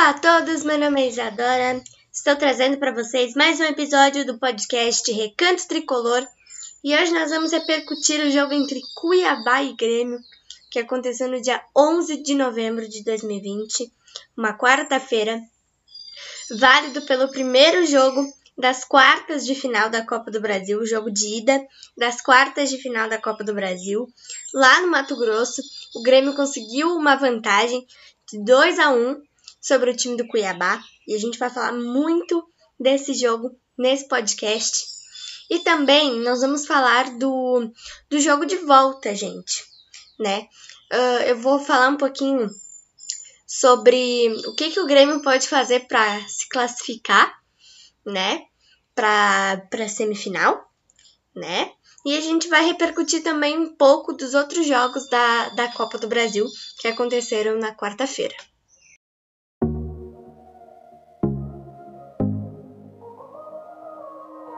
Olá a todos, meu nome é Isadora. Estou trazendo para vocês mais um episódio do podcast Recanto Tricolor e hoje nós vamos repercutir o jogo entre Cuiabá e Grêmio, que aconteceu no dia 11 de novembro de 2020, uma quarta-feira, válido pelo primeiro jogo das quartas de final da Copa do Brasil, o jogo de ida das quartas de final da Copa do Brasil, lá no Mato Grosso. O Grêmio conseguiu uma vantagem de 2 a 1 sobre o time do Cuiabá e a gente vai falar muito desse jogo nesse podcast. E também nós vamos falar do, do jogo de volta, gente, né? Uh, eu vou falar um pouquinho sobre o que, que o Grêmio pode fazer para se classificar, né? Para a semifinal, né? E a gente vai repercutir também um pouco dos outros jogos da, da Copa do Brasil que aconteceram na quarta-feira.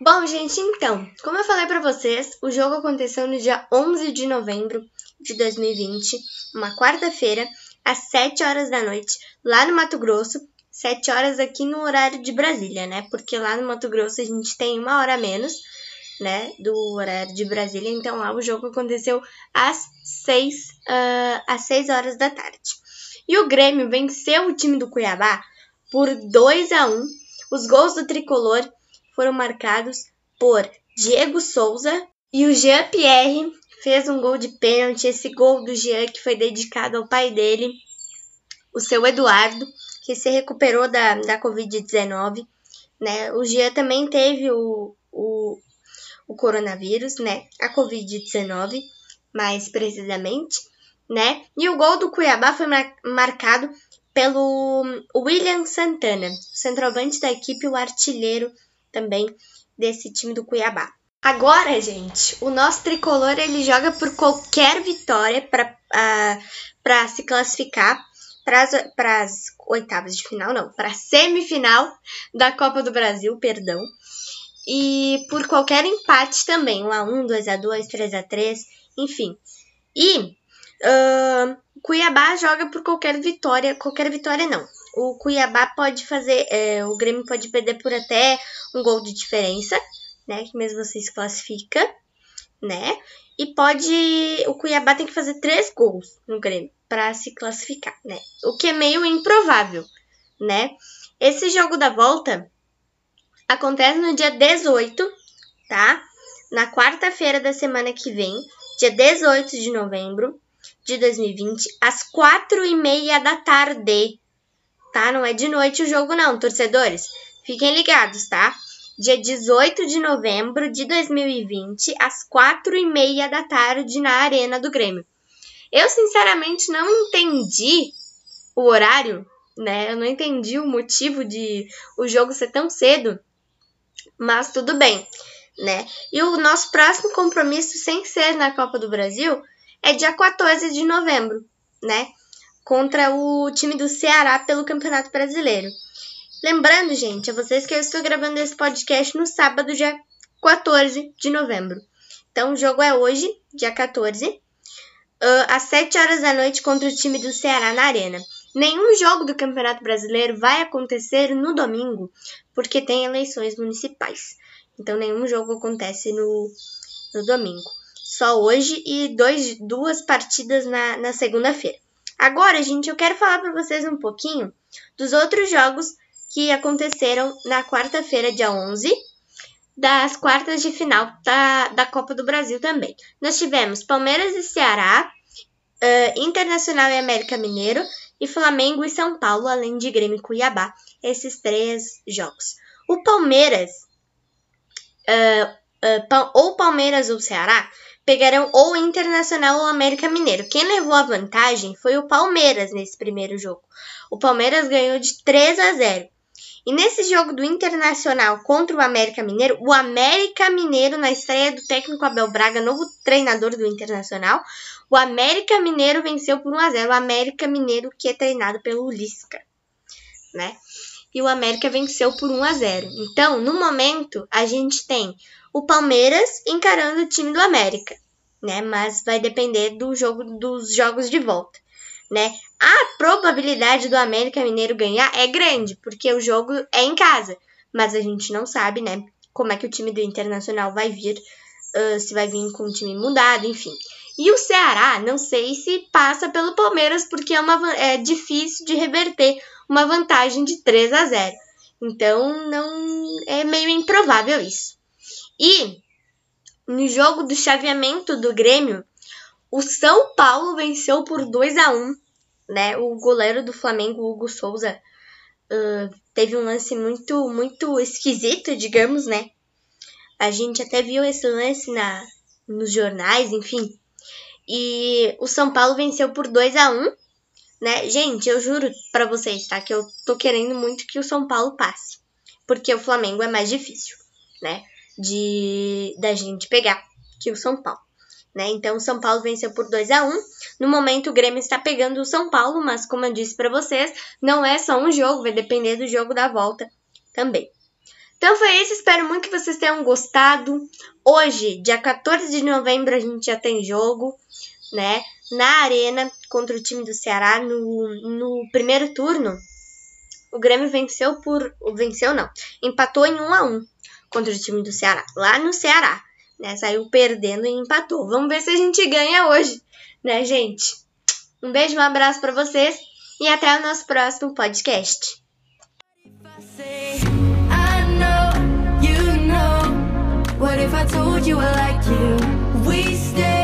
Bom, gente, então, como eu falei para vocês, o jogo aconteceu no dia 11 de novembro de 2020, uma quarta-feira, às 7 horas da noite, lá no Mato Grosso, 7 horas aqui no horário de Brasília, né? Porque lá no Mato Grosso a gente tem uma hora menos, né, do horário de Brasília, então lá o jogo aconteceu às 6, uh, às 6 horas da tarde. E o Grêmio venceu o time do Cuiabá por 2 a 1. Os gols do tricolor foram marcados por Diego Souza e o Jean Pierre fez um gol de pênalti. Esse gol do Jean que foi dedicado ao pai dele, o seu Eduardo, que se recuperou da, da Covid-19. Né? O Jean também teve o, o, o coronavírus, né? A Covid-19, mais precisamente, né? E o gol do Cuiabá foi mar marcado pelo William Santana, centroavante da equipe, o artilheiro também desse time do Cuiabá. Agora, gente, o nosso tricolor ele joga por qualquer vitória para uh, se classificar para as oitavas de final, não, para semifinal da Copa do Brasil, perdão. E por qualquer empate também, 1 a 1, 2 a 2, 3 a 3, enfim. E uh, Cuiabá joga por qualquer vitória, qualquer vitória não o Cuiabá pode fazer, é, o Grêmio pode perder por até um gol de diferença, né? Que mesmo você se classifica, né? E pode, o Cuiabá tem que fazer três gols no Grêmio para se classificar, né? O que é meio improvável, né? Esse jogo da volta acontece no dia 18, tá? Na quarta-feira da semana que vem, dia 18 de novembro de 2020, às quatro e meia da tarde, tá? Não é de noite o jogo, não, torcedores. Fiquem ligados, tá? Dia 18 de novembro de 2020, às quatro e meia da tarde, na Arena do Grêmio. Eu, sinceramente, não entendi o horário, né? Eu não entendi o motivo de o jogo ser tão cedo, mas tudo bem, né? E o nosso próximo compromisso, sem ser na Copa do Brasil, é dia 14 de novembro, né? contra o time do Ceará pelo Campeonato Brasileiro. Lembrando, gente, a vocês que eu estou gravando esse podcast no sábado, dia 14 de novembro. Então, o jogo é hoje, dia 14, uh, às 7 horas da noite, contra o time do Ceará na Arena. Nenhum jogo do Campeonato Brasileiro vai acontecer no domingo, porque tem eleições municipais. Então, nenhum jogo acontece no, no domingo. Só hoje e dois, duas partidas na, na segunda-feira. Agora, gente, eu quero falar para vocês um pouquinho dos outros jogos que aconteceram na quarta-feira, dia 11, das quartas de final da, da Copa do Brasil também. Nós tivemos Palmeiras e Ceará, uh, Internacional e América Mineiro e Flamengo e São Paulo, além de Grêmio e Cuiabá. Esses três jogos. O Palmeiras, uh, uh, ou Palmeiras ou Ceará, pegarão ou Internacional ou América Mineiro. Quem levou a vantagem foi o Palmeiras nesse primeiro jogo. O Palmeiras ganhou de 3 a 0. E nesse jogo do Internacional contra o América Mineiro, o América Mineiro, na estreia do técnico Abel Braga, novo treinador do Internacional, o América Mineiro venceu por 1 a 0 O América Mineiro que é treinado pelo Lisca, né? E o América venceu por 1 a 0. Então, no momento, a gente tem o Palmeiras encarando o time do América, né? Mas vai depender do jogo dos jogos de volta, né? A probabilidade do América Mineiro ganhar é grande, porque o jogo é em casa, mas a gente não sabe, né? Como é que o time do Internacional vai vir, uh, se vai vir com o time mudado, enfim. E o Ceará, não sei se passa pelo Palmeiras, porque é, uma, é difícil de reverter uma vantagem de 3 a 0. Então, não é meio improvável isso. E no jogo do chaveamento do Grêmio, o São Paulo venceu por 2 a 1 né? O goleiro do Flamengo, Hugo Souza, uh, teve um lance muito, muito esquisito, digamos, né? A gente até viu esse lance na, nos jornais, enfim. E o São Paulo venceu por 2 a 1 né? Gente, eu juro para vocês, tá? Que eu tô querendo muito que o São Paulo passe. Porque o Flamengo é mais difícil, né? de da gente pegar que o São Paulo. Né? Então, o São Paulo venceu por 2 a 1 No momento, o Grêmio está pegando o São Paulo, mas como eu disse para vocês, não é só um jogo, vai depender do jogo da volta também. Então foi isso, espero muito que vocês tenham gostado. Hoje, dia 14 de novembro, a gente já tem jogo, né? Na Arena contra o time do Ceará no, no primeiro turno. O Grêmio venceu por. Venceu não. Empatou em 1 a 1 contra o time do Ceará, lá no Ceará, né? Saiu perdendo e empatou. Vamos ver se a gente ganha hoje, né, gente? Um beijo, um abraço para vocês e até o nosso próximo podcast. What if I told you I like you? We stay,